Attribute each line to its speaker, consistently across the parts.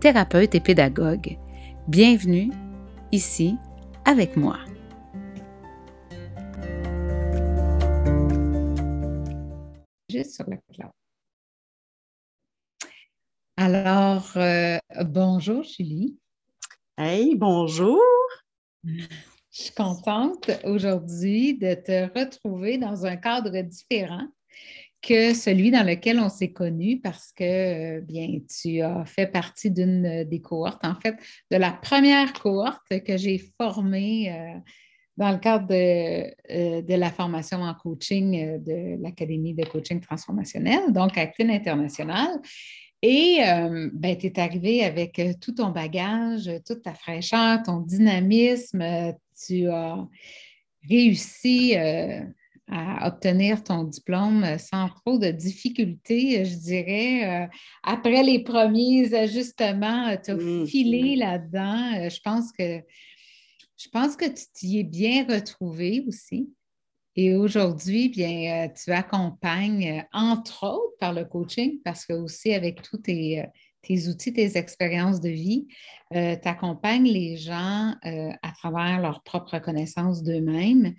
Speaker 1: thérapeute et pédagogue. Bienvenue ici avec moi. Juste sur la cloud. Alors, euh, bonjour Julie.
Speaker 2: Hey, bonjour.
Speaker 1: Je suis contente aujourd'hui de te retrouver dans un cadre différent que celui dans lequel on s'est connu parce que, euh, bien, tu as fait partie d'une euh, des cohortes, en fait, de la première cohorte que j'ai formée euh, dans le cadre de, la formation en coaching de l'Académie de coaching transformationnel, donc Actine International. Et ben, tu es arrivé avec tout ton bagage, toute ta fraîcheur, ton dynamisme. Tu as réussi à obtenir ton diplôme sans trop de difficultés, je dirais. Euh, après les premiers ajustements, tu as mmh, filé mmh. là-dedans. Euh, je pense que je pense que tu t'y es bien retrouvé aussi. Et aujourd'hui, bien, euh, tu accompagnes, entre autres par le coaching, parce que aussi avec tous tes, tes outils, tes expériences de vie, tu accompagnes les gens à travers leur propre connaissance d'eux-mêmes.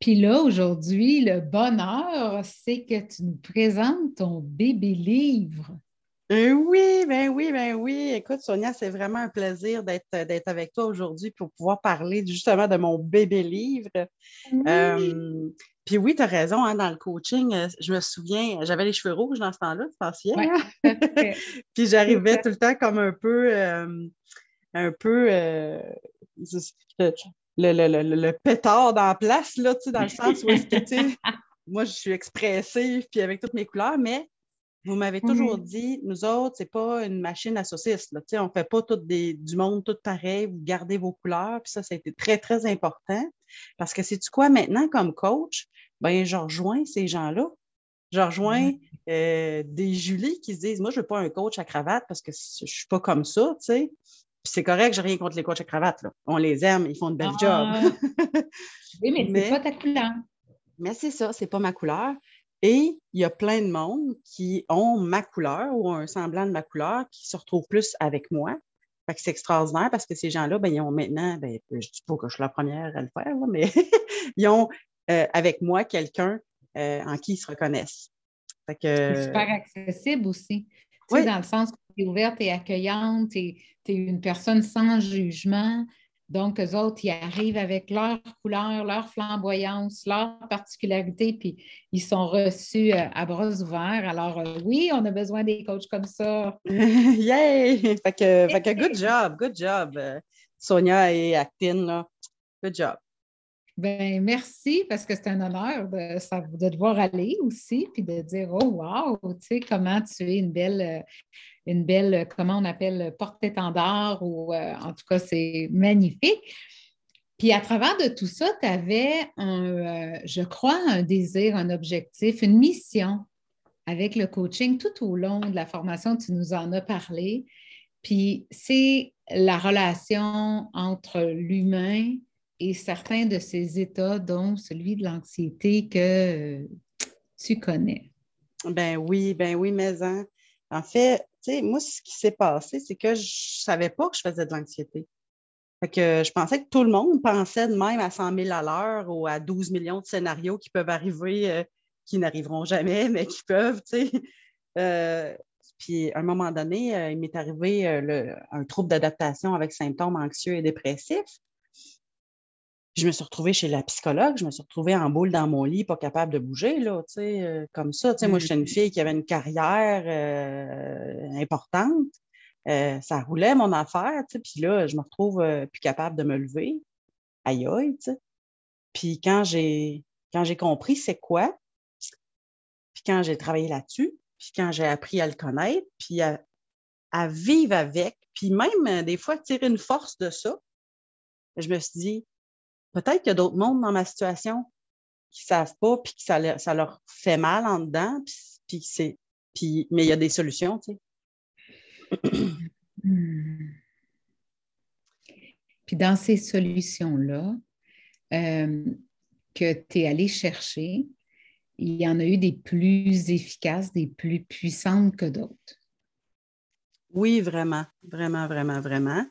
Speaker 1: Puis là, aujourd'hui, le bonheur, c'est que tu nous présentes ton bébé livre.
Speaker 2: Euh, oui, ben oui, ben oui. Écoute, Sonia, c'est vraiment un plaisir d'être, avec toi aujourd'hui pour pouvoir parler justement de mon bébé livre. Euh, puis oui, tu as raison, hein, dans le coaching, euh, je me souviens, j'avais les cheveux rouges dans ce temps-là, tu t'en souviens? puis j'arrivais tout le temps comme un peu, un peu, le, le, le, pétard dans la place, là, dans le sens où moi, je suis expressive puis avec toutes mes couleurs, mais vous m'avez toujours dit, nous autres, c'est pas une machine à saucisses. Là, on ne fait pas tout des, du monde tout pareil, vous gardez vos couleurs. Puis ça, ça a été très, très important. Parce que c'est tu quoi maintenant comme coach? Ben, je rejoins ces gens-là. Je rejoins euh, des Julie qui se disent Moi, je ne veux pas un coach à cravate parce que je ne suis pas comme ça, tu sais c'est correct, j'ai rien contre les coachs à cravate. On les aime, ils font de belles ah.
Speaker 1: jobs. oui, mais, mais c'est pas ta couleur.
Speaker 2: Mais c'est ça, c'est pas ma couleur. Et il y a plein de monde qui ont ma couleur ou un semblant de ma couleur qui se retrouvent plus avec moi. Fait que c'est extraordinaire parce que ces gens-là, ben, ils ont maintenant, ben, je ne dis pas que je suis la première à le faire, mais ils ont euh, avec moi quelqu'un euh, en qui ils se reconnaissent.
Speaker 1: C'est super accessible aussi. Oui. dans le sens que tu es ouverte et accueillante, tu es, une personne sans jugement. Donc, eux autres, ils arrivent avec leur couleur, leur flamboyance, leur particularité, puis ils sont reçus euh, à bras ouverts. Alors, euh, oui, on a besoin des coachs comme ça.
Speaker 2: Yay! Fait que, fait que good job, good job, euh, Sonia et Actine. Good job.
Speaker 1: Ben, merci parce que c'est un honneur de, de te voir aller aussi, puis de dire Oh wow, tu sais, comment tu es une belle, une belle, comment on appelle, porte-étendard, ou euh, en tout cas, c'est magnifique. Puis à travers de tout ça, tu avais, un, euh, je crois, un désir, un objectif, une mission avec le coaching tout au long de la formation, tu nous en as parlé. Puis c'est la relation entre l'humain et certains de ces états, dont celui de l'anxiété que euh, tu connais.
Speaker 2: Ben oui, ben oui, mais hein. en fait, moi, ce qui s'est passé, c'est que je ne savais pas que je faisais de l'anxiété. Fait que je pensais que tout le monde pensait de même à 100 000 à l'heure ou à 12 millions de scénarios qui peuvent arriver, euh, qui n'arriveront jamais, mais qui peuvent, tu sais. Euh, puis, à un moment donné, il m'est arrivé un trouble d'adaptation avec symptômes anxieux et dépressifs je me suis retrouvée chez la psychologue, je me suis retrouvée en boule dans mon lit, pas capable de bouger, là, tu sais, euh, comme ça. Tu sais, moi, j'étais une fille qui avait une carrière euh, importante. Euh, ça roulait mon affaire, tu sais, puis là, je me retrouve plus capable de me lever. Aïe aïe, tu sais. Puis quand j'ai quand j'ai compris c'est quoi, puis quand j'ai travaillé là-dessus, puis quand j'ai appris à le connaître, puis à, à vivre avec, puis même des fois tirer une force de ça, je me suis dit, peut-être qu'il y a d'autres mondes dans ma situation qui ne savent pas, puis que ça, leur fait mal en dedans, puis, c'est, puis, mais il y a des solutions, tu sais.
Speaker 1: Hmm. Puis dans ces solutions-là euh, que tu es allé chercher, il y en a eu des plus efficaces, des plus puissantes que d'autres.
Speaker 2: Oui, vraiment, vraiment, vraiment, vraiment.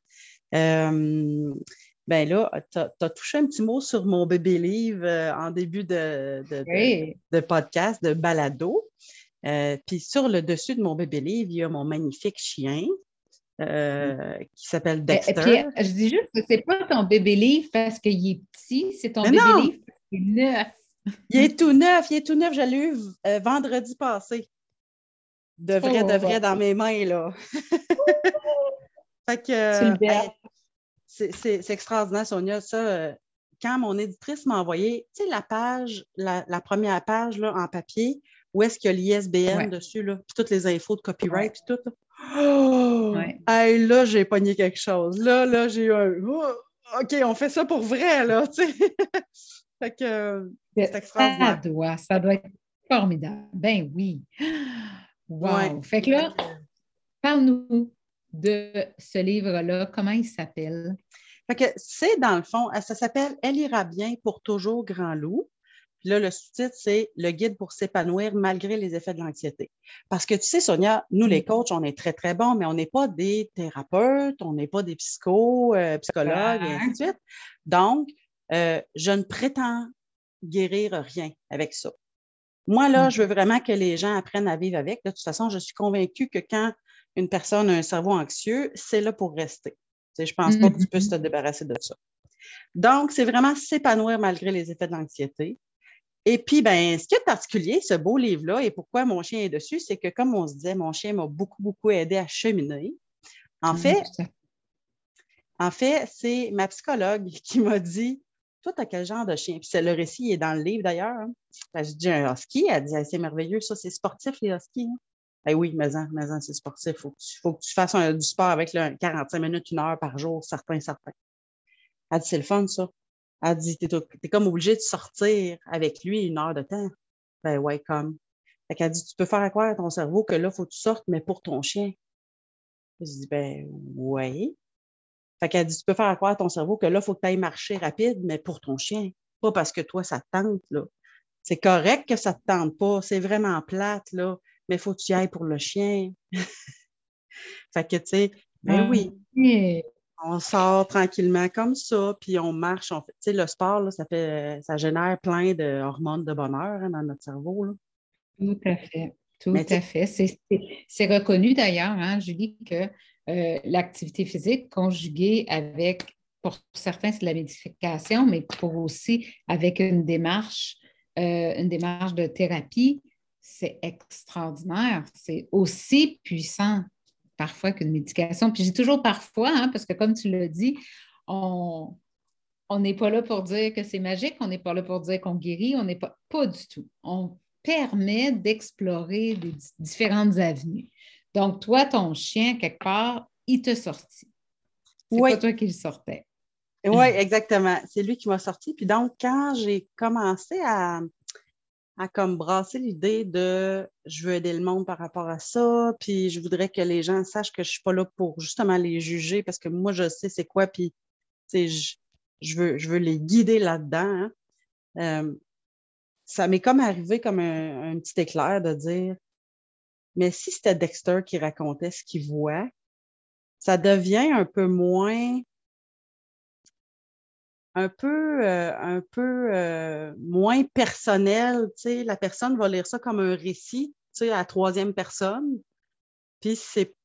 Speaker 2: Euh, ben là, tu as, touché un petit mot sur mon bébé livre euh, en début de, de, podcast, de balado. puis sur le dessus de mon bébé livre, il y a mon magnifique chien euh, qui s'appelle Dexter.
Speaker 1: je dis juste que c'est pas ton bébé livre parce qu'il est petit, c'est ton bébé livre parce qu'il est neuf.
Speaker 2: il est tout neuf, il est tout neuf. Je l'ai eu euh, vendredi passé. De vrai, de vrai, dans mes mains, là. fait que. C'est extraordinaire, Sonia. Ça, euh, quand mon éditrice m'a envoyé, tu sais, la page, la, première page là, en papier, où est-ce qu'il y a l'ISBN dessus, là, puis toutes les infos de copyright, puis tout. Là. Oh! Hey, là, j'ai pogné quelque chose. Là, là, j'ai eu un. Oh! OK, on fait ça pour vrai, là, tu sais. fait que c'est extraordinaire.
Speaker 1: Ça doit, ça doit être formidable. Ben oui. Wow. Fait que là, parle-nous de ce livre-là. Comment il s'appelle?
Speaker 2: C'est dans le fond, ça s'appelle Elle ira bien pour toujours, Grand Loup. Puis là, le sous-titre, c'est Le guide pour s'épanouir malgré les effets de l'anxiété. Parce que tu sais, Sonia, nous, les mm. coachs, on est très, très bons, mais on n'est pas des thérapeutes, on n'est pas des psychos, euh, psychologues, et ainsi de suite. Donc, euh, je ne prétends guérir rien avec ça. Moi, là, mm. je veux vraiment que les gens apprennent à vivre avec. De toute façon, je suis convaincue que quand une personne a un cerveau anxieux, c'est là pour rester. je ne pense pas que tu puisses te débarrasser de ça. Donc, c'est vraiment s'épanouir malgré les effets de l'anxiété. Et puis, ben, ce qui est particulier, ce beau livre-là, et pourquoi mon chien est dessus, c'est que, comme on se disait, mon chien m'a beaucoup, beaucoup aidé à cheminer. En ah, fait, en fait, c'est ma psychologue qui m'a dit Toi, tu as quel genre de chien? Puis c'est le récit est dans le livre d'ailleurs. Hein. Ben, je dis un husky. Elle dit C'est merveilleux, ça, c'est sportif, les huskies. Hein. Ben oui, mais, mais c'est sportif. Il faut, que tu fasses du sport avec le 45 minutes, une heure par jour, certains, certains. Elle dit C'est le fun, ça. Elle dit, t'es, es comme obligé de sortir avec lui une heure de temps. Ben ouais, comme. Fait qu'elle dit, tu peux faire à quoi à ton cerveau que là, il faut que tu sortes, mais pour ton chien. Je dis, ben ouais. Fait qu'elle dit, tu peux faire à quoi à ton cerveau que là, il faut que tu ailles marcher rapide, mais pour ton chien. Pas parce que toi, ça te tente, là. C'est correct que ça te tente pas. C'est vraiment plate, là. Mais il faut que tu y ailles pour le chien. fait que, tu sais, ben oui on sort tranquillement comme ça, puis on marche. On fait, tu sais, le sport, ça, fait, ça génère plein de hormones de bonheur hein, dans notre cerveau.
Speaker 1: Tout à fait. Tout à fait. C'est reconnu d'ailleurs, hein, Julie, que euh, l'activité physique conjuguée avec, pour certains, c'est de la médication, mais pour aussi avec une démarche, euh, une démarche de thérapie, c'est extraordinaire. C'est aussi puissant parfois qu'une médication. Puis j'ai toujours parfois, hein, parce que comme tu l'as dit, on n'est pas là pour dire que c'est magique, on n'est pas là pour dire qu'on guérit, on n'est pas, pas du tout. On permet d'explorer des différentes avenues. Donc, toi, ton chien, quelque part, il te sortit. C'est pas toi qui le sortais.
Speaker 2: Oui, exactement. C'est lui qui m'a sorti. Puis donc, quand j'ai commencé à, à comme brasser l'idée de je veux aider le monde par rapport à ça, puis je voudrais que les gens sachent que je suis pas là pour justement les juger parce que moi je sais c'est quoi, puis je, je, veux, je veux les guider là-dedans. Hein. Euh, ça m'est comme arrivé comme un, petit éclair de dire mais si c'était Dexter qui racontait ce qu'il voit, ça devient un peu moins un peu, euh, un peu euh, moins personnel. La personne va lire ça comme un récit à troisième personne. Puis c'est,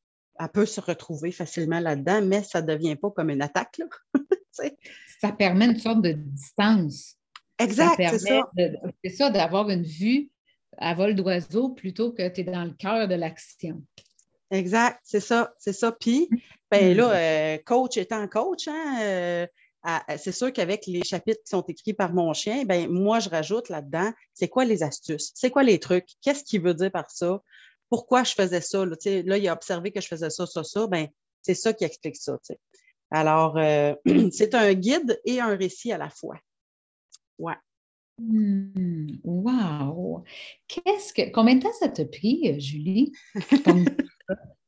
Speaker 2: elle peut se retrouver facilement là-dedans, mais ça ne devient pas comme une attaque. Là.
Speaker 1: ça permet une sorte de distance.
Speaker 2: Exact, c'est ça.
Speaker 1: c'est ça, d'avoir une vue à vol d'oiseau plutôt que tu es dans le cœur de l'action.
Speaker 2: Exact, c'est ça, c'est ça. Puis, ben là, euh, coach étant coach, hein, c'est sûr qu'avec les chapitres qui sont écrits par mon chien, ben moi, je rajoute là-dedans, c'est quoi les astuces? C'est quoi les trucs? Qu'est-ce qu'il veut dire par ça? pourquoi je faisais ça. Là, là, il a observé que je faisais ça, ça, ça. Ben, c'est ça qui explique ça. Alors, euh, c'est un guide et un récit à la fois. Ouais.
Speaker 1: Hmm, wow! Qu'est-ce que combien de temps ça t'a pris, euh, Julie?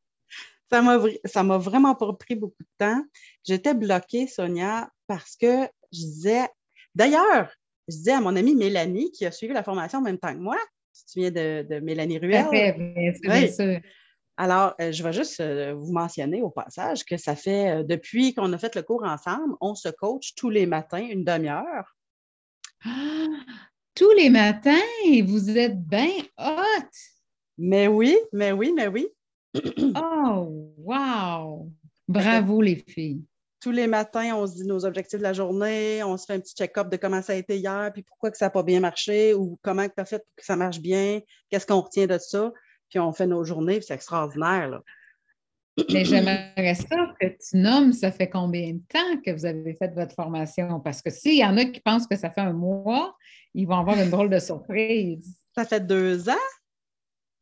Speaker 2: ça m'a vraiment pas pris beaucoup de temps. J'étais bloquée, Sonia, parce que je disais d'ailleurs, je disais à mon amie Mélanie qui a suivi la formation en même temps que moi, si tu viens de, Mélanie Ruel?
Speaker 1: Bien
Speaker 2: Alors, euh, je vais juste euh, vous mentionner au passage que ça fait, depuis qu'on a fait le cours ensemble, on se coach tous les matins une demi-heure
Speaker 1: tous les matins, vous êtes bien hot!
Speaker 2: Mais oui, mais oui, mais oui.
Speaker 1: Oh, wow! Bravo, les filles.
Speaker 2: Tous les matins, on se dit nos objectifs de la journée, on se fait un petit check-up de comment ça a été hier, puis pourquoi que ça n'a pas bien marché, ou comment tu as fait pour que ça marche bien, qu'est-ce qu'on retient de ça, puis on fait nos journées, puis c'est extraordinaire. Là.
Speaker 1: Mais j'aimerais ça que tu nommes, ça fait combien de temps que vous avez fait votre formation? Parce que s'il y en a qui pensent que ça fait un mois, ils vont avoir une drôle de surprise.
Speaker 2: Ça fait deux ans?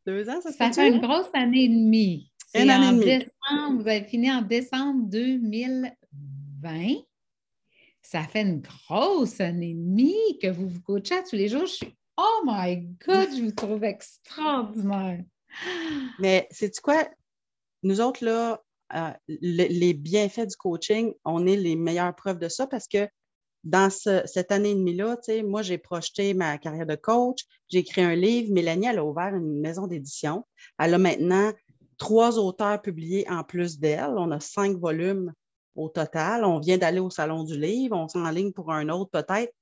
Speaker 2: Deux ans, ça,
Speaker 1: ça fait une grosse année et demie. Une année et demie. Décembre, vous avez fini en décembre 2020. Ça fait une grosse année et demie que vous vous coachez tous les jours. Je suis Oh my God, je vous trouve extraordinaire.
Speaker 2: Mais c'est quoi? nous autres, là, euh, les bienfaits du coaching, on est les meilleures preuves de ça parce que dans cette année et demie-là, moi, j'ai projeté ma carrière de coach, j'ai écrit un livre. Mélanie, elle a ouvert une maison d'édition. Elle a maintenant trois auteurs publiés en plus d'elle. On a cinq volumes au total. On vient d'aller au Salon du Livre. On ligne pour un autre peut-être.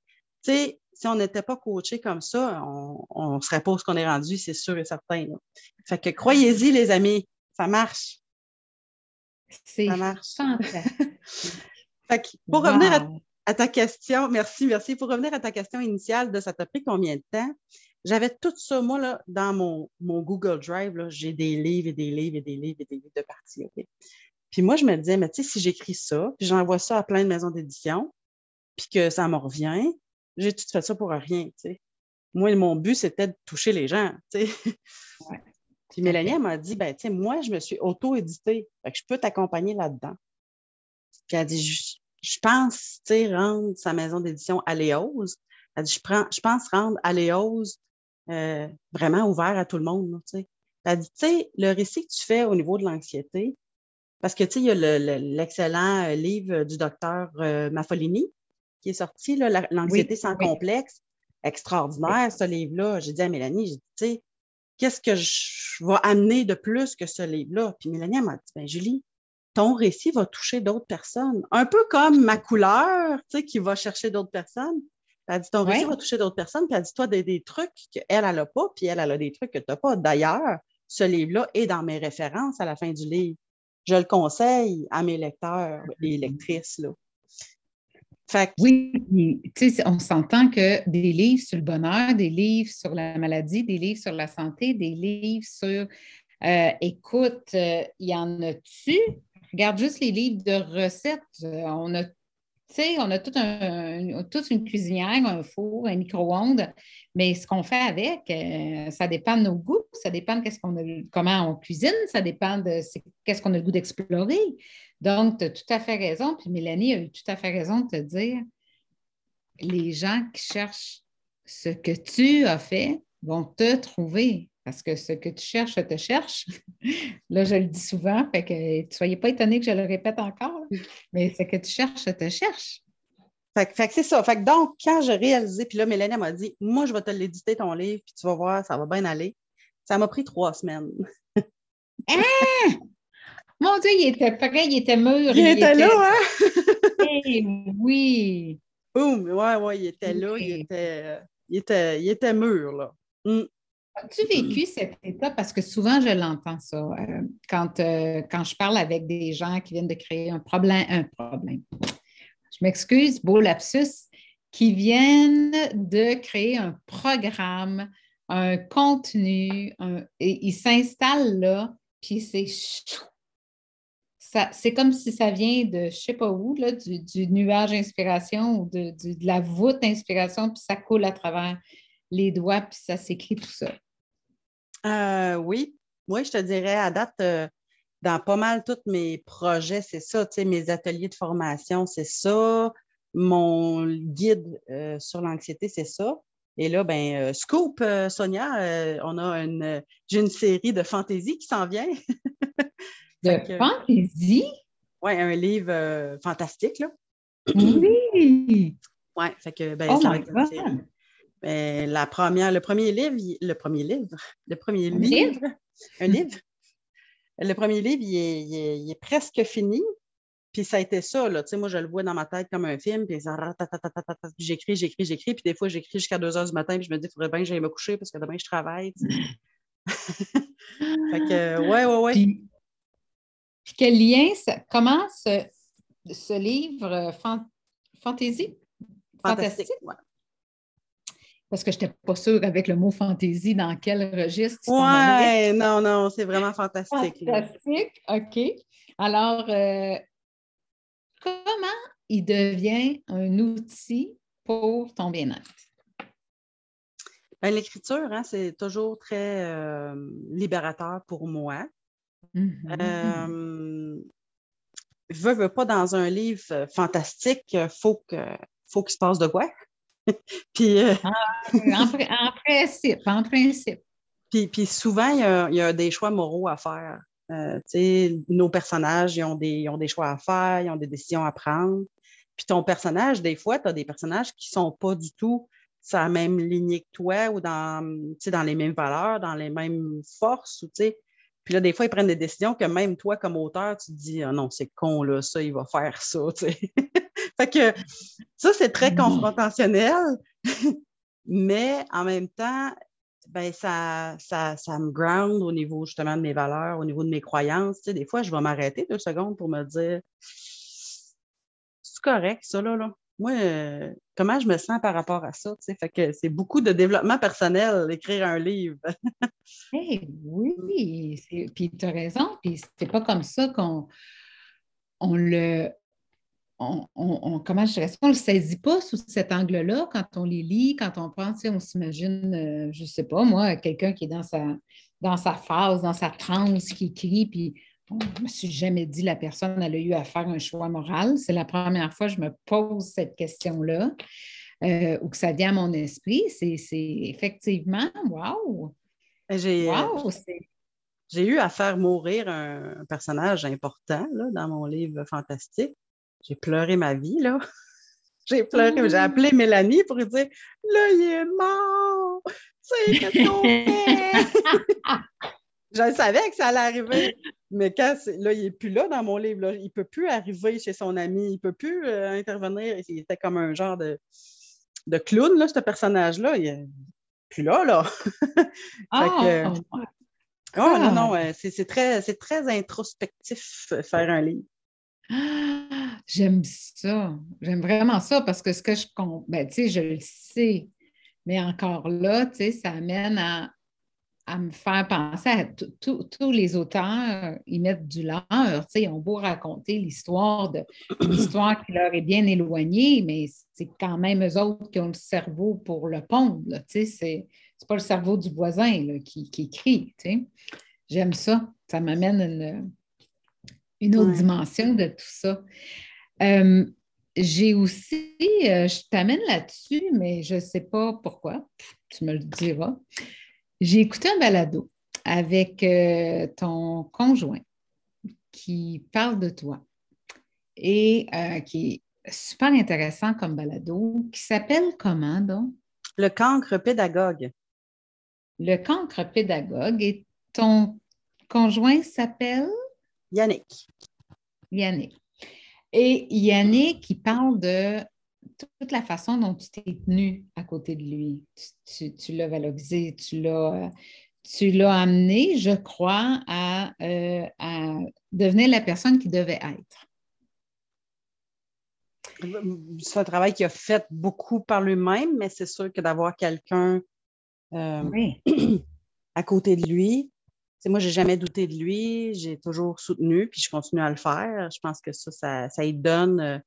Speaker 2: Tu sais, si on n'était pas coaché comme ça, on ne serait pas où ce qu'on est rendu, c'est sûr et certain. Fait que croyez-y, les amis, ça marche.
Speaker 1: Ça marche.
Speaker 2: pour revenir à, ta question, merci, merci. Pour revenir à ta question initiale de ça t'a pris combien de temps? J'avais tout ça, moi, là, dans mon, mon Google Drive, j'ai des livres et des livres et des livres et des livres de parties. Puis moi, je me disais, mais tu sais, si j'écris ça, puis j'envoie ça à plein de maisons d'édition, puis que ça me revient, j'ai tout fait ça pour rien, tu sais. Moi, mon but, c'était de toucher les gens, tu sais. Puis Mélanie, m'a dit, ben, tu sais, moi, je me suis auto-éditée. Fait que je peux t'accompagner là-dedans. Puis elle dit, je, pense, tu sais, rendre sa maison d'édition Aléose. Elle dit, je, prends, je pense rendre Aléose euh, vraiment ouvert à tout le monde, tu sais. Elle dit, tu sais, le récit que tu fais au niveau de l'anxiété, parce que, tu sais, il y a l'excellent euh, livre du docteur euh, Maffolini qui est sorti, L'anxiété sans complexe. Extraordinaire, ce livre-là. J'ai dit à Mélanie, j'ai dit, tu sais, qu'est-ce que je vais amener de plus que ce livre-là? Puis Mélanie m'a dit, ben Julie, ton récit va toucher d'autres personnes. Un peu comme ma couleur, tu sais, qui va chercher d'autres personnes. Elle dit, ton récit va toucher d'autres personnes. Puis elle dit, toi, des, des trucs qu'elle, elle n'a pas, puis elle, elle a des trucs que tu n'as pas. D'ailleurs, ce livre-là est dans mes références à la fin du livre. Je le conseille à mes lecteurs et lectrices. Là.
Speaker 1: Oui, on s'entend que des livres sur le bonheur, des livres sur la maladie, des livres sur la santé, des livres sur euh, écoute, euh, il y en a-tu? Regarde juste les livres de recettes. Euh, on a on a toute une cuisinière, un four, un micro-ondes, mais ce qu'on fait avec, ça dépend de nos goûts, ça dépend de qu'on a, comment on cuisine, ça dépend de qu'est-ce qu'on a le goût d'explorer. Donc, tu as tout à fait raison. Puis Mélanie a eu tout à fait raison de te dire les gens qui cherchent ce que tu as fait vont te trouver. Parce que ce que tu cherches, te cherche. Là, je le dis souvent, fait que ne soyez pas étonnés que je le répète encore, mais ce que tu cherches, te cherche.
Speaker 2: Fait, que c'est ça. Fait que donc, quand j'ai réalisé, puis là, Mélanie m'a dit Moi, je vais te l'éditer ton livre, puis tu vas voir, ça va bien aller. Ça m'a pris trois semaines.
Speaker 1: hein? Mon Dieu, il était prêt, il était mûr.
Speaker 2: Il, était, là, hein?
Speaker 1: Eh oui.
Speaker 2: Boum, ouais, ouais, il était là, il était, il était, il était mûr, là.
Speaker 1: Mm. As-tu vécu cet état? Parce que souvent, je l'entends, ça, euh, quand, euh, quand je parle avec des gens qui viennent de créer un problème, un problème. Je m'excuse, beau lapsus, qui viennent de créer un programme, un contenu, et ils s'installent là, puis c'est c'est comme si ça vient de je ne sais pas où, là, du, nuage inspiration ou de, la voûte inspiration, puis ça coule à travers les doigts, puis ça s'écrit tout ça.
Speaker 2: Euh, oui. Oui, je te dirais, à date, euh, dans pas mal tous mes projets, c'est ça, tu sais, mes ateliers de formation, c'est ça. Mon guide euh, sur l'anxiété, c'est ça. Et là, ben, Scoop, Sonia, on a une, j'ai une série de fantaisie qui s'en vient.
Speaker 1: de fantaisie?
Speaker 2: Oui, un livre fantastique, là.
Speaker 1: Oui!
Speaker 2: Oui, fait que, ben, oh ça va ben, la première, le premier livre, le premier livre, le premier livre, un livre. Le premier livre, il est, presque fini. Puis ça a été ça, là. Tu sais, moi, je le vois dans ma tête comme un film, puis j'écris, j'écris, j'écris, puis des fois, j'écris jusqu'à 2 heures du matin, puis je me dis, il faudrait bien que j'aille me coucher parce que demain, je travaille. fait que, ouais, ouais, ouais.
Speaker 1: Puis, quel lien, ça, comment ce, ce livre, euh, Fantasy?
Speaker 2: Fantastique, ouais.
Speaker 1: Parce que je n'étais pas sûre avec le mot fantaisie dans quel registre.
Speaker 2: Oui, non, non, c'est vraiment fantastique.
Speaker 1: Fantastique, OK. Alors, euh, comment il devient un outil pour ton bien-être?
Speaker 2: Ben, l'écriture, hein, c'est toujours très euh, libérateur pour moi. Euh, je veux, veux pas dans un livre fantastique, il faut qu'il faut qu'il se passe de quoi?
Speaker 1: puis, euh, en, principe, en principe.
Speaker 2: Puis, souvent, il y, a, des choix moraux à faire. Euh, nos personnages, ils ont, des, ont des choix à faire, ils ont des décisions à prendre. Puis ton personnage, des fois, tu as des personnages qui ne sont pas du tout sur la même lignée que toi ou dans, dans les mêmes valeurs, dans les mêmes forces. Ou, puis là, des fois, ils prennent des décisions que même toi, comme auteur, tu te dis Ah non, c'est con, là, ça, il va faire ça. fait que ça, c'est très confrontationnel, mais en même temps, ben, ça, ça, ça, me ground au niveau justement de mes valeurs, au niveau de mes croyances. des fois, je vais m'arrêter deux secondes pour me dire C'est correct, ça, là, là moi, euh, comment je me sens par rapport à ça? Fait que c'est beaucoup de développement personnel, écrire un livre.
Speaker 1: hey, oui, puis tu as raison, puis c'est pas comme ça qu'on on le. On, comment je dirais on ne le saisit pas sous cet angle-là quand on les lit, quand on pense, on s'imagine, euh, je ne sais pas, moi, quelqu'un qui est dans sa, dans sa phase, dans sa transe, qui écrit, puis je ne me suis jamais dit la personne elle a eu à faire un choix moral. C'est la première fois que je me pose cette question-là euh, ou que ça vient à mon esprit. C'est effectivement, wow!
Speaker 2: J'ai j'ai eu à faire mourir un, personnage important dans mon livre fantastique. J'ai pleuré ma vie, là. J'ai pleuré, j'ai appelé Mélanie pour lui dire Là, il est mort! C'est qu'est-ce qu'on fait? Je savais que ça allait arriver. Mais quand là, il n'est plus là dans mon livre, il ne peut plus arriver chez son ami, il ne peut plus euh, intervenir. Il était comme un genre de, de clown, là, ce personnage-là. Il n'est plus là, là.
Speaker 1: Ah!
Speaker 2: oh, non, non, c'est très, très introspectif euh, faire un livre.
Speaker 1: J'aime ça. J'aime vraiment ça parce que ce que je ben, tu sais, je le sais. Mais encore là, tu sais, ça amène à me faire penser à tous les auteurs, ils mettent du leur. Ils ont beau raconter l'histoire de l'histoire qui leur est bien éloignée, mais c'est quand même eux autres qui ont le cerveau pour le pondre. Ce n'est pas le cerveau du voisin qui, écrit. J'aime ça. Ça m'amène une, autre dimension de tout ça. Euh, j'ai aussi, euh, je t'amène là-dessus, mais je ne sais pas pourquoi, tu me le diras. J'ai écouté un balado avec euh, ton conjoint qui parle de toi et qui est super intéressant comme balado, qui s'appelle comment donc?
Speaker 2: Le cancre pédagogue.
Speaker 1: Le cancre pédagogue et ton conjoint s'appelle?
Speaker 2: Yannick.
Speaker 1: Yannick. Et Yannick, qui parle de toute la façon dont tu t'es tenu à côté de lui. Tu, l'as valorisé, tu l'as, tu l'as amené, je crois, à, euh, à, devenir la personne qu'il devait être.
Speaker 2: C'est un travail qu'il a fait beaucoup par lui-même, mais c'est sûr que d'avoir quelqu'un euh, à côté de lui, moi, je n'ai jamais douté de lui, j'ai toujours soutenu, puis je continue à le faire. Je pense que ça, ça, ça lui donne euh,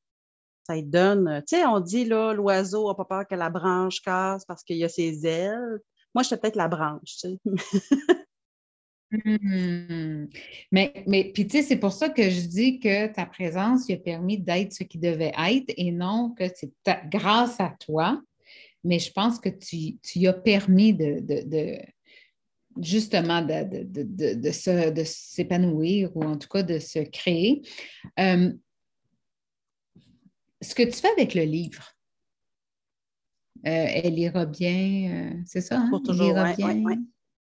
Speaker 2: ça lui donne. Tu sais, on dit là, l'oiseau n'a pas peur que la branche casse parce qu'il y a ses ailes. Moi, j'étais peut-être la branche, tu sais.
Speaker 1: Hmm. Mais, mais puis tu sais, c'est pour ça que je dis que ta présence lui a permis d'être ce qui devait être et non que c'est grâce à toi. Mais je pense que tu, tu as permis de, justement de, de s'épanouir ou en tout cas de se créer. Euh, ce que tu fais avec le livre, euh, elle ira bien, euh, c'est ça? Hein?
Speaker 2: Pour toujours,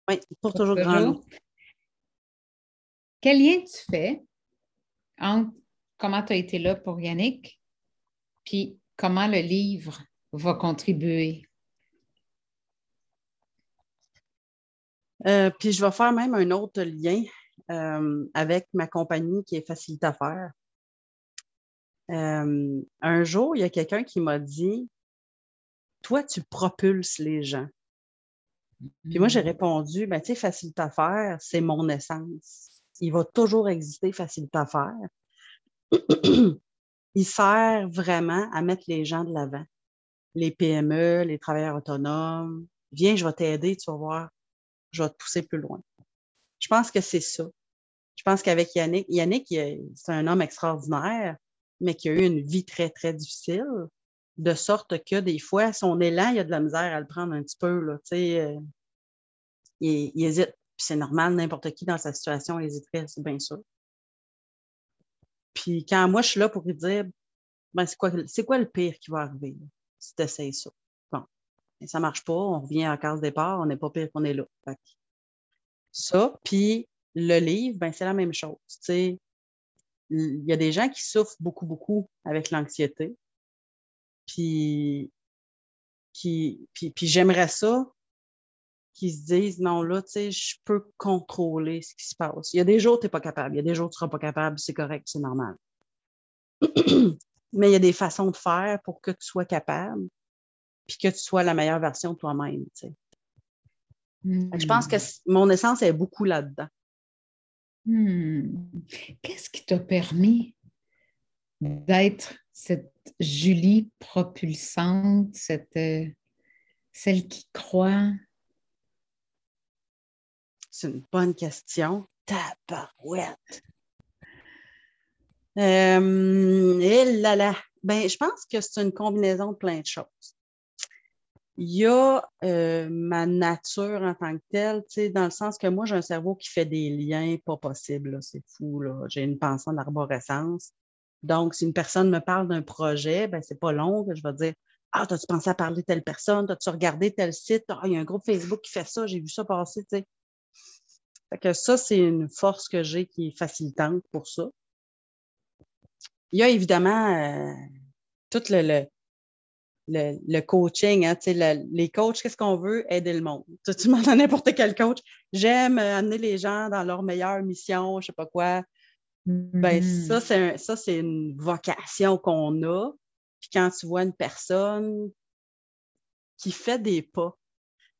Speaker 2: oui, pour, toujours, grand.
Speaker 1: Quel lien tu fais entre comment tu as été là pour Yannick, puis comment le livre va contribuer?
Speaker 2: Euh, puis je vais faire même un autre lien euh, avec ma compagnie qui est Facilite à faire. Euh, un jour, il y a quelqu'un qui m'a dit Toi, tu propulses les gens. Puis moi, j'ai mm. répondu ben, Tu sais, Facilite à faire, c'est mon essence il va toujours exister facile à faire. il sert vraiment à mettre les gens de l'avant. Les PME, les travailleurs autonomes. Viens, je vais t'aider, tu vas voir. Je vais te pousser plus loin. Je pense que c'est ça. Je pense qu'avec Yannick, Yannick, c'est un homme extraordinaire, mais qui a eu une vie très, très difficile, de sorte que des fois, son élan, il y a de la misère à le prendre un petit peu. Là, euh, il, il, hésite. C'est normal, n'importe qui dans sa situation hésiterait, c'est bien sûr. Puis quand moi, je suis là pour lui dire, ben, c'est quoi, quoi le pire qui va arriver si tu essayes ça? Ça marche pas, on revient la case départ, on n'est pas pire qu'on est là. ça, puis le livre, ben, c'est la même chose. Il y a des gens qui souffrent beaucoup, beaucoup avec l'anxiété. Puis, puis, puis j'aimerais ça qui se disent non, là, tu sais, je peux contrôler ce qui se passe. Il y a des jours, tu n'es pas capable. Il y a des jours, tu ne seras pas capable. C'est correct, c'est normal. Mais il y a des façons de faire pour que tu sois capable puis que tu sois la meilleure version de toi-même. Sais. Je pense que hmm. mon essence est beaucoup là-dedans.
Speaker 1: Hmm. Qu'est-ce qui t'a permis d'être cette Julie propulsante, cette, euh, celle qui croit,
Speaker 2: c'est une bonne question. Tabarouette. Euh, et eh là là. Ben, je pense que c'est une combinaison de plein de choses. Il y a euh, ma nature en tant que telle, dans le sens que moi, j'ai un cerveau qui fait des liens pas possibles. C'est fou. J'ai une pensée en arborescence. Donc, si une personne me parle d'un projet, ben, c'est pas long que je vais dire Ah, as-tu pensé à parler telle personne? As-tu regardé tel site? Ah, il y a un groupe Facebook qui fait ça, j'ai vu ça passer. sais que ça, c'est une force que j'ai qui est facilitante pour ça. Il y a évidemment euh, tout le, le, coaching. Hein, les coachs, qu'est-ce qu'on veut? Aider le monde. Tu, tu demandes à n'importe quel coach. J'aime euh, amener les gens dans leur meilleure mission, je ne sais pas quoi. Ben, ça, mm-hmm. ça, c'est une vocation qu'on a. Puis quand tu vois une personne qui fait des pas,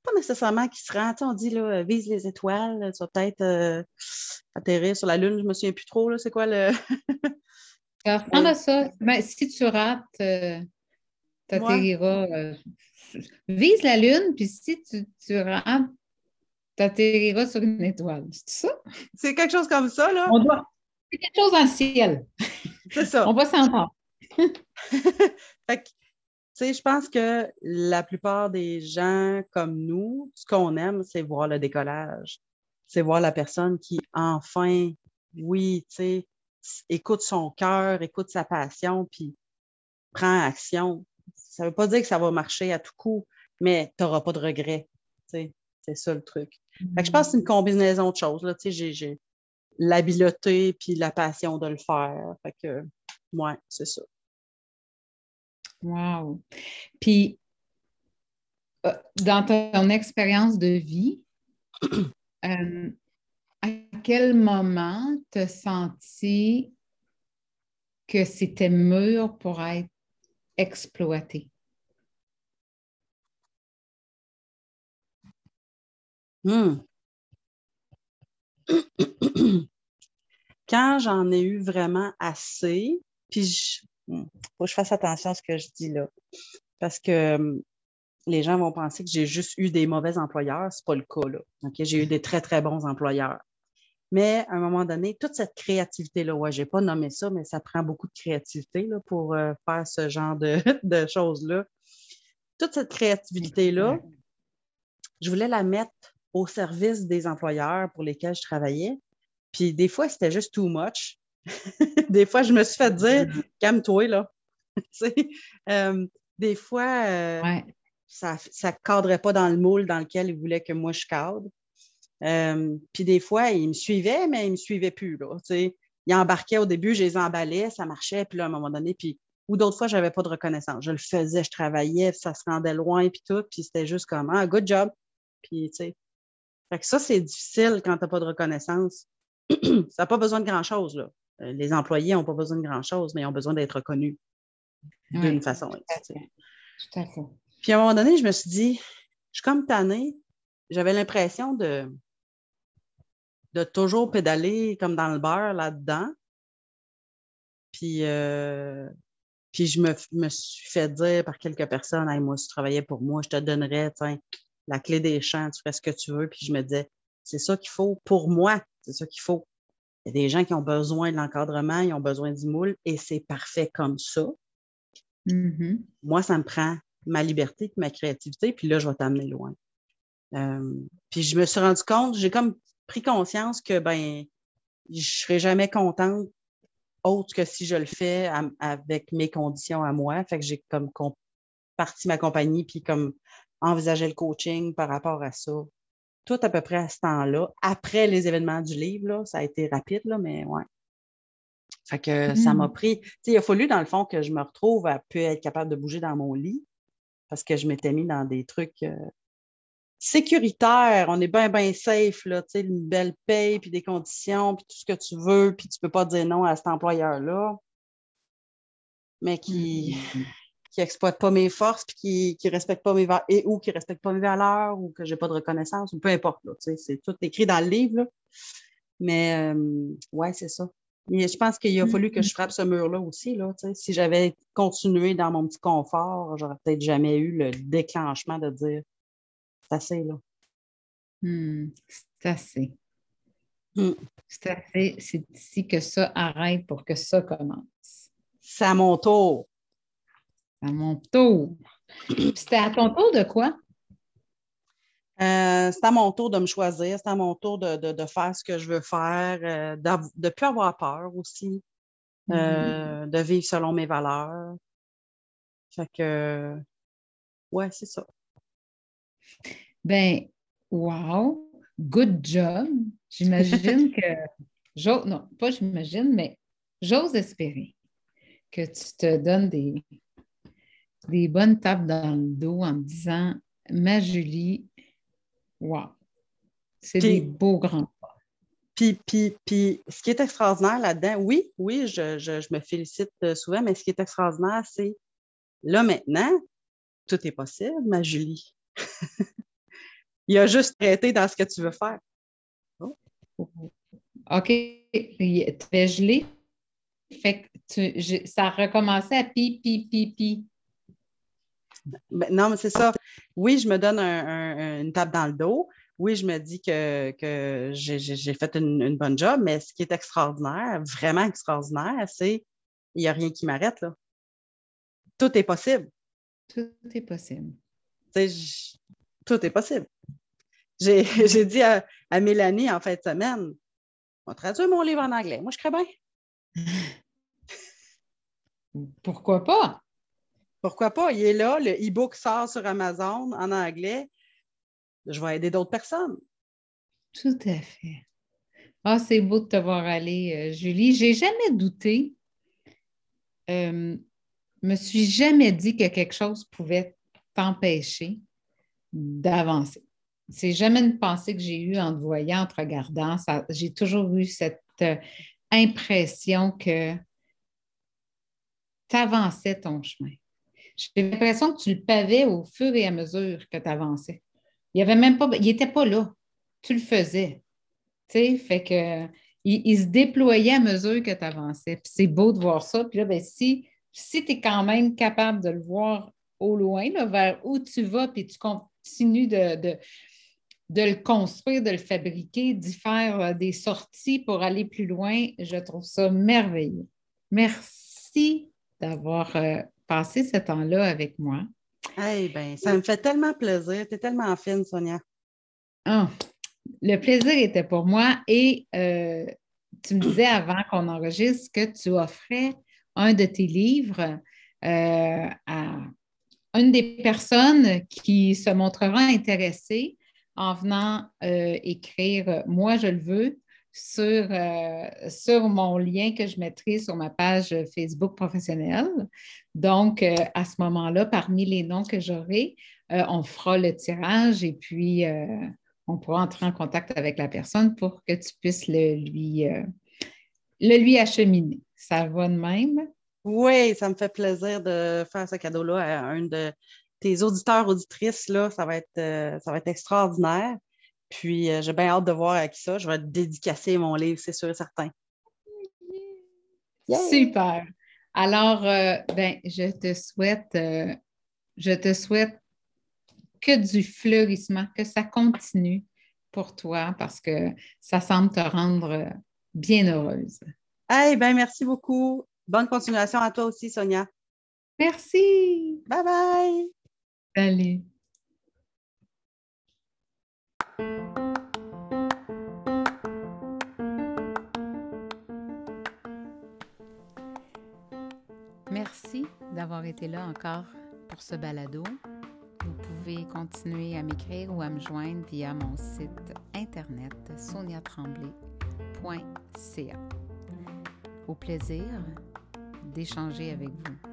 Speaker 2: pas nécessairement qui se rend. on dit, là, vise les étoiles, tu vas peut-être euh, atterrir sur la Lune, je me souviens plus trop, c'est quoi le.
Speaker 1: Ressemble à ça. Ben, si tu rates, euh, tu atterriras. Euh, vise la Lune, puis si tu, tu rates, tu atterriras sur une étoile. C'est ça?
Speaker 2: C'est quelque chose comme ça, là?
Speaker 1: On doit... C'est quelque chose dans le ciel.
Speaker 2: C'est ça.
Speaker 1: On va s'entendre.
Speaker 2: fait que sais, je pense que la plupart des gens comme nous, ce qu'on aime, c'est voir le décollage. C'est voir la personne qui, enfin, oui, tu sais, écoute son cœur, écoute sa passion, puis prend action. Ça ne veut pas dire que ça va marcher à tout coup, mais tu n'auras pas de regrets. C'est ça le truc. je pense que c'est une combinaison de choses. Là, j'ai l'habileté puis la passion de le faire. Fait que, ouais, c'est ça.
Speaker 1: Wow. Puis, euh, dans ton expérience de vie, euh, à quel moment tu as senti que c'était mûr pour être exploité?
Speaker 2: Hmm. Quand j'en ai eu vraiment assez, puis je, hmm. faut que je fasse attention à ce que je dis là. Parce que hmm, les gens vont penser que j'ai juste eu des mauvais employeurs. Ce n'est pas le cas. Là. J'ai eu des très, très bons employeurs. Mais à un moment donné, toute cette créativité-là, ouais, je n'ai pas nommé ça, mais ça prend beaucoup de créativité là, pour euh, faire ce genre de, de choses-là. Toute cette créativité-là, je voulais la mettre au service des employeurs pour lesquels je travaillais. Puis des fois, c'était juste too much. des fois, je me suis fait dire calme-toi, là. euh, des fois, euh, ça ne cadrait pas dans le moule dans lequel ils voulaient que moi je cadre. Euh, puis des fois, ils me suivaient, mais ils ne me suivaient plus. Là, ils embarquaient au début, je les emballais, ça marchait, puis là, à un moment donné, puis ou d'autres fois, je n'avais pas de reconnaissance. Je le faisais, je travaillais, ça se rendait loin, puis tout, puis c'était juste comme ah, good job. Puis, tu sais. Fait que ça, c'est difficile quand tu n'as pas de reconnaissance. ça n'a pas besoin de grand-chose, là. Euh, les employés n'ont pas besoin de grand-chose, mais ils ont besoin d'être reconnus d'une façon. Tout
Speaker 1: à, fait.
Speaker 2: Puis à un moment donné, je me suis dit, je suis comme tannée. J'avais l'impression de, de toujours pédaler comme dans le beurre là-dedans. Puis, euh, puis je me, me, suis fait dire par quelques personnes, hey, moi, si tu travaillais pour moi, je te donnerais la clé des champs, tu fais ce que tu veux. Puis je me disais, c'est ça qu'il faut pour moi, c'est ça qu'il faut. Il y a des gens qui ont besoin de l'encadrement, ils ont besoin du moule et c'est parfait comme ça.
Speaker 1: Mm-hmm.
Speaker 2: Moi, ça me prend ma liberté et ma créativité, puis là, je vais t'amener loin. Euh, puis je me suis rendu compte, j'ai comme pris conscience que ben je serai jamais contente autre que si je le fais avec mes conditions à moi. Fait que j'ai comme parti ma compagnie puis comme envisagé le coaching par rapport à ça tout à peu près à ce temps-là. Après les événements du livre, ça a été rapide, là, mais ouais. Fait que ça m'a mm. pris. Il a fallu, dans le fond, que je me retrouve à peu être capable de bouger dans mon lit parce que je m'étais mis dans des trucs euh, sécuritaires. On est bien, bien safe, là, une belle paye, puis des conditions, puis tout ce que tu veux, puis tu ne peux pas dire non à cet employeur-là. Mais qui, mm qui n'exploite pas mes forces, puis qui ne respecte pas mes valeurs, et ou qui respecte pas mes valeurs, ou que je n'ai pas de reconnaissance, ou peu importe. C'est tout écrit dans le livre. Mais euh, ouais, c'est ça. Mais je pense qu'il a fallu que je frappe ce mur-là aussi. Là, si j'avais continué dans mon petit confort, j'aurais peut-être jamais eu le déclenchement de dire assez. là.
Speaker 1: Hmm, c'est assez.
Speaker 2: Hmm.
Speaker 1: C'est assez. C'est ici que ça arrête pour que ça commence.
Speaker 2: C'est à mon tour
Speaker 1: à mon tour. C'était à ton tour de quoi?
Speaker 2: Euh, c'est à mon tour de me choisir, c'est à mon tour de, faire ce que je veux faire, euh, de ne plus avoir peur aussi, euh, mm-hmm. de vivre selon mes valeurs. Fait que, ouais, c'est ça.
Speaker 1: Ben, wow, good job. J'imagine que, non, pas j'imagine, mais j'ose espérer que tu te donnes des, des bonnes tapes dans le dos en me disant Ma Julie, wow, c'est des beaux grands pas.
Speaker 2: Puis, puis, puis, ce qui est extraordinaire là-dedans, oui, oui, je, me félicite euh, souvent, mais ce qui est extraordinaire, c'est là maintenant, tout est possible, ma Julie. Il a juste traité dans ce que tu veux faire.
Speaker 1: Oh. OK. Tu gelé. Fait que ça a recommencé à pi, pi, pi, pi.
Speaker 2: Ben, non, mais c'est ça. Oui, je me donne une tape dans le dos. Oui, je me dis que, j'ai fait une, bonne job, mais ce qui est extraordinaire, vraiment extraordinaire, c'est qu'il n'y a rien qui m'arrête. là. Tout est possible.
Speaker 1: Tout est possible.
Speaker 2: tout est possible. J'ai dit à, Mélanie en fin de semaine, on traduit mon livre en anglais. Moi, je crée bien.
Speaker 1: Pourquoi pas?
Speaker 2: Pourquoi pas? Il est là, le e-book sort sur Amazon en anglais. Je vais aider d'autres personnes.
Speaker 1: Tout à fait. Ah, c'est beau de te voir aller, euh, Julie. J'ai jamais douté. Euh, me suis jamais dit que quelque chose pouvait t'empêcher d'avancer. C'est jamais une pensée que j'ai eue en te voyant, en te regardant. J'ai toujours eu cette euh, impression que tu avançais ton chemin. J'ai l'impression que tu le pavais au fur et à mesure que tu avançais. Il avait même pas, il n'était pas là. Tu le faisais. Tu sais, fait que il, se déployait à mesure que tu avançais. c'est beau de voir ça. Puis là, ben, si, si tu es quand même capable de le voir au loin, vers où tu vas, puis tu continues de le construire, de le fabriquer, d'y faire euh, des sorties pour aller plus loin. Je trouve ça merveilleux. Merci d'avoir euh, passé ce temps-là avec moi.
Speaker 2: Eh bien, ça me fait tellement plaisir. Tu es tellement fine, Sonia.
Speaker 1: Ah, le plaisir était pour moi et euh, tu me disais avant qu'on enregistre que tu offrais un de tes livres à une des personnes qui se montrera intéressée en venant euh, écrire Moi, je le veux sur, euh, sur mon lien que je mettrai sur ma page Facebook professionnelle. Donc, euh, à ce moment-là, parmi les noms que j'aurai, on fera le tirage et puis on pourra entrer en contact avec la personne pour que tu puisses le lui, le lui acheminer. Ça va de même?
Speaker 2: Oui, ça me fait plaisir de faire ce cadeau-là à un de tes auditeurs, auditrices, là, ça va être, euh, ça va être extraordinaire. Puis euh, j'ai bien hâte de voir avec ça. Je vais dédicacer mon livre, c'est sûr et certain.
Speaker 1: Super. Alors, euh, ben, je te souhaite, je te souhaite que du fleurissement, que ça continue pour toi parce que ça semble te rendre bien heureuse.
Speaker 2: Eh bien, merci beaucoup. Bonne continuation à toi aussi, Sonia.
Speaker 1: Merci.
Speaker 2: Bye bye.
Speaker 1: Merci d'avoir été là encore pour ce balado. Vous pouvez continuer à m'écrire ou à me joindre via mon site internet soniatremblay.ca. Au plaisir d'échanger avec vous.